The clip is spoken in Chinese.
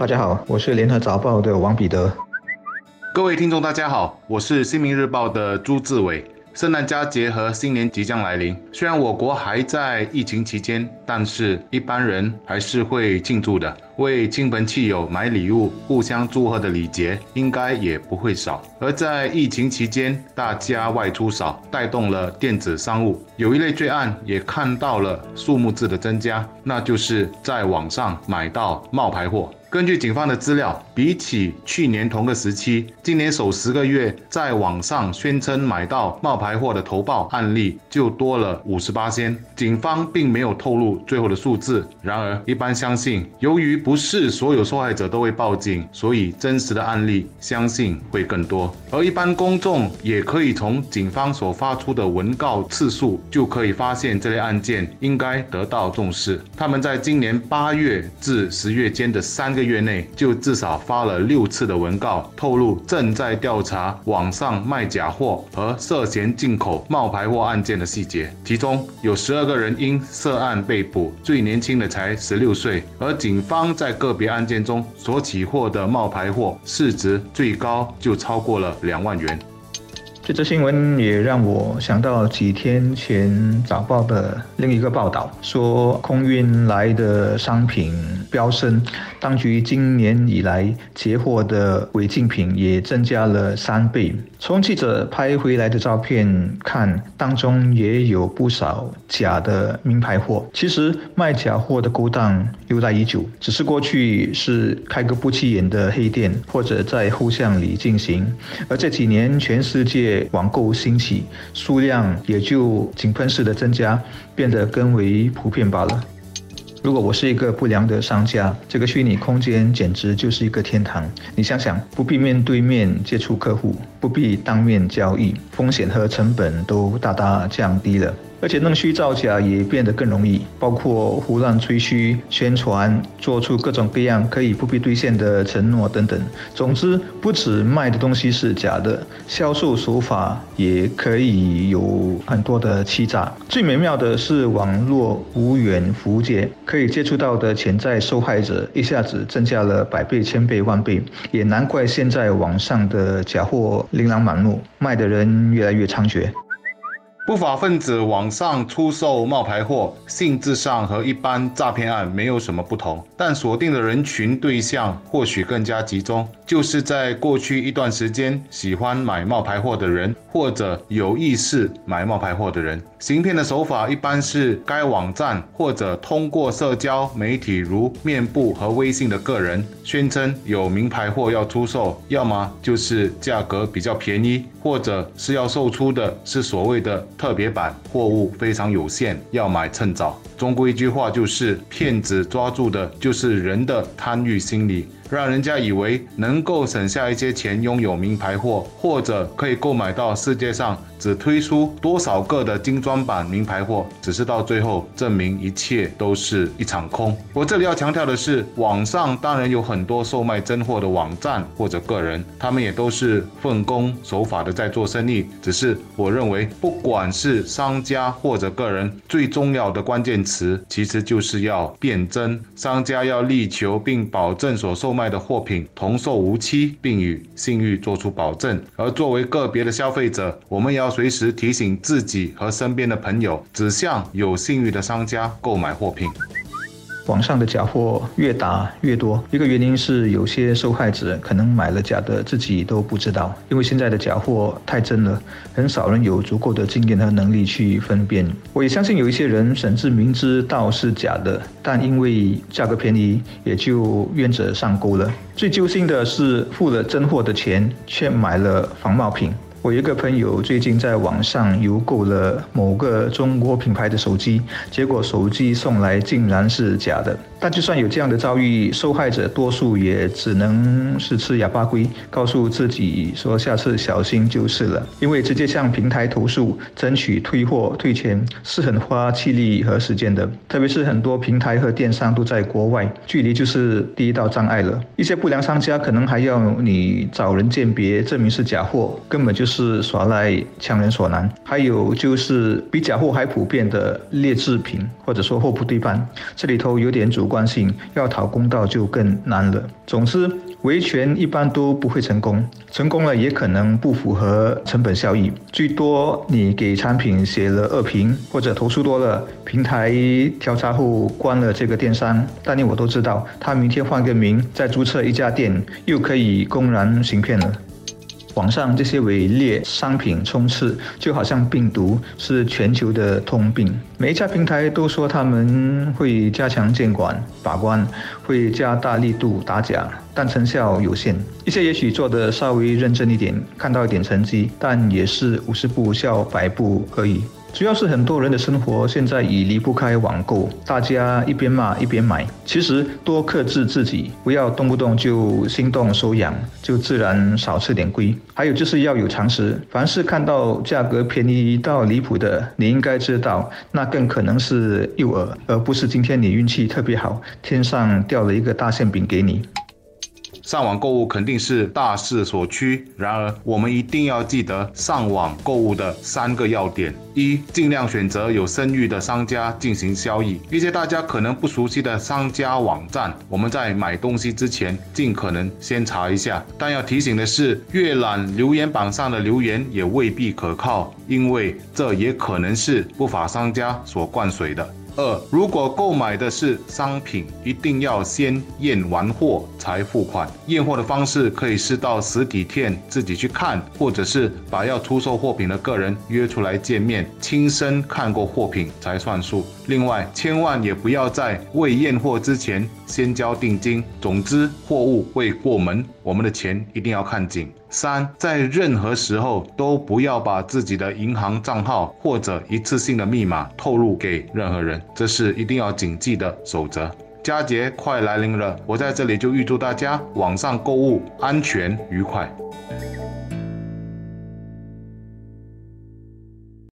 大家好，我是联合早报的王彼得。各位听众，大家好，我是新民日报的朱志伟。圣诞佳节和新年即将来临，虽然我国还在疫情期间，但是一般人还是会庆祝的，为亲朋戚友买礼物、互相祝贺的礼节应该也不会少。而在疫情期间，大家外出少，带动了电子商务，有一类罪案也看到了数目字的增加，那就是在网上买到冒牌货。根据警方的资料，比起去年同个时期，今年首十个月在网上宣称买到冒牌货的投报案例就多了五十八仙。警方并没有透露最后的数字，然而一般相信，由于不是所有受害者都会报警，所以真实的案例相信会更多。而一般公众也可以从警方所发出的文告次数就可以发现，这类案件应该得到重视。他们在今年八月至十月间的三个。个月内就至少发了六次的文告，透露正在调查网上卖假货和涉嫌进口冒牌货案件的细节，其中有十二个人因涉案被捕，最年轻的才十六岁，而警方在个别案件中所起获的冒牌货市值最高就超过了两万元。这则新闻也让我想到几天前早报的另一个报道，说空运来的商品飙升，当局今年以来截获的违禁品也增加了三倍。从记者拍回来的照片看，当中也有不少假的名牌货。其实卖假货的勾当由来已久，只是过去是开个不起眼的黑店，或者在后巷里进行，而这几年全世界。网购兴起，数量也就井喷式的增加，变得更为普遍罢了。如果我是一个不良的商家，这个虚拟空间简直就是一个天堂。你想想，不必面对面接触客户，不必当面交易，风险和成本都大大降低了。而且弄虚造假也变得更容易，包括胡乱吹嘘、宣传、做出各种各样可以不必兑现的承诺等等。总之，不止卖的东西是假的，销售手法也可以有很多的欺诈。最美妙的是，网络无远弗届，可以接触到的潜在受害者一下子增加了百倍、千倍、万倍。也难怪现在网上的假货琳琅满目，卖的人越来越猖獗。不法分子网上出售冒牌货，性质上和一般诈骗案没有什么不同，但锁定的人群对象或许更加集中，就是在过去一段时间喜欢买冒牌货的人，或者有意识买冒牌货的人。行骗的手法一般是该网站或者通过社交媒体如面部和微信的个人宣称有名牌货要出售，要么就是价格比较便宜，或者是要售出的是所谓的。特别版货物非常有限，要买趁早。中国一句话就是：骗子抓住的就是人的贪欲心理。让人家以为能够省下一些钱拥有名牌货，或者可以购买到世界上只推出多少个的精装版名牌货，只是到最后证明一切都是一场空。我这里要强调的是，网上当然有很多售卖真货的网站或者个人，他们也都是奉公守法的在做生意。只是我认为，不管是商家或者个人，最重要的关键词其实就是要辨真。商家要力求并保证所售卖。的货品童叟无欺，并与信誉做出保证。而作为个别的消费者，我们要随时提醒自己和身边的朋友，只向有信誉的商家购买货品。网上的假货越打越多，一个原因是有些受害者可能买了假的，自己都不知道。因为现在的假货太真了，很少人有足够的经验和能力去分辨。我也相信有一些人甚至明知道是假的，但因为价格便宜，也就愿者上钩了。最揪心的是，付了真货的钱，却买了仿冒品。我一个朋友最近在网上邮购了某个中国品牌的手机，结果手机送来竟然是假的。但就算有这样的遭遇，受害者多数也只能是吃哑巴亏，告诉自己说下次小心就是了。因为直接向平台投诉、争取退货退钱是很花气力和时间的，特别是很多平台和电商都在国外，距离就是第一道障碍了。一些不良商家可能还要你找人鉴别，证明是假货，根本就是。是耍赖强人所难，还有就是比假货还普遍的劣质品，或者说货不对半，这里头有点主观性，要讨公道就更难了。总之，维权一般都不会成功，成功了也可能不符合成本效益，最多你给产品写了恶评，或者投诉多了，平台调查后关了这个电商，但你我都知道，他明天换个名再注册一家店，又可以公然行骗了。网上这些伪劣商品充斥，就好像病毒是全球的通病。每一家平台都说他们会加强监管把关，会加大力度打假，但成效有限。一些也许做得稍微认真一点，看到一点成绩，但也是五十步笑百步而已。主要是很多人的生活现在已离不开网购，大家一边骂一边买。其实多克制自己，不要动不动就心动手痒，就自然少吃点亏。还有就是要有常识，凡是看到价格便宜到离谱的，你应该知道，那更可能是诱饵，而不是今天你运气特别好，天上掉了一个大馅饼给你。上网购物肯定是大势所趋，然而我们一定要记得上网购物的三个要点：一、尽量选择有声誉的商家进行交易，一些大家可能不熟悉的商家网站，我们在买东西之前尽可能先查一下。但要提醒的是，阅览留言板上的留言也未必可靠，因为这也可能是不法商家所灌水的。二，如果购买的是商品，一定要先验完货才付款。验货的方式可以是到实体店自己去看，或者是把要出售货品的个人约出来见面，亲身看过货品才算数。另外，千万也不要在未验货之前先交定金。总之，货物未过门，我们的钱一定要看紧。三，在任何时候都不要把自己的银行账号或者一次性的密码透露给任何人，这是一定要谨记的守则。佳节快来临了，我在这里就预祝大家网上购物安全愉快。